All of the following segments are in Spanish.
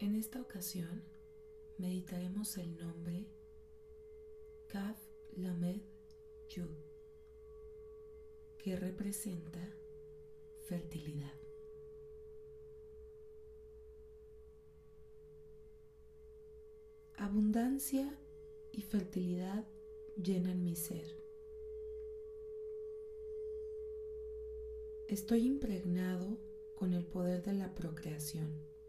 En esta ocasión meditaremos el nombre Kaf Lamed Yud, que representa fertilidad. Abundancia y fertilidad llenan mi ser. Estoy impregnado con el poder de la procreación.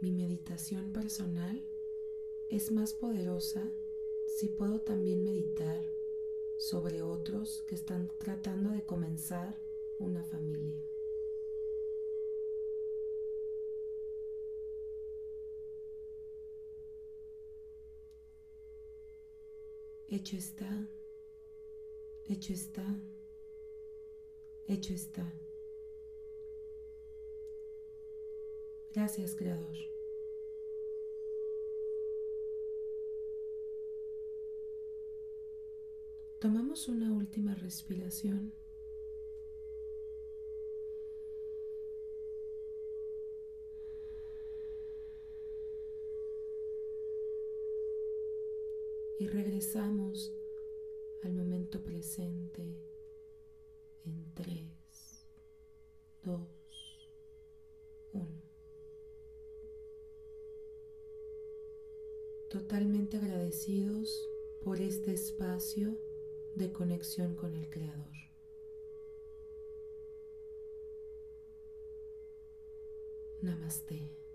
Mi meditación personal es más poderosa si puedo también meditar sobre otros que están tratando de comenzar una familia. Hecho está, hecho está, hecho está. Gracias, Creador. Tomamos una última respiración. Y regresamos al momento presente Agradecidos por este espacio de conexión con el Creador. Namaste.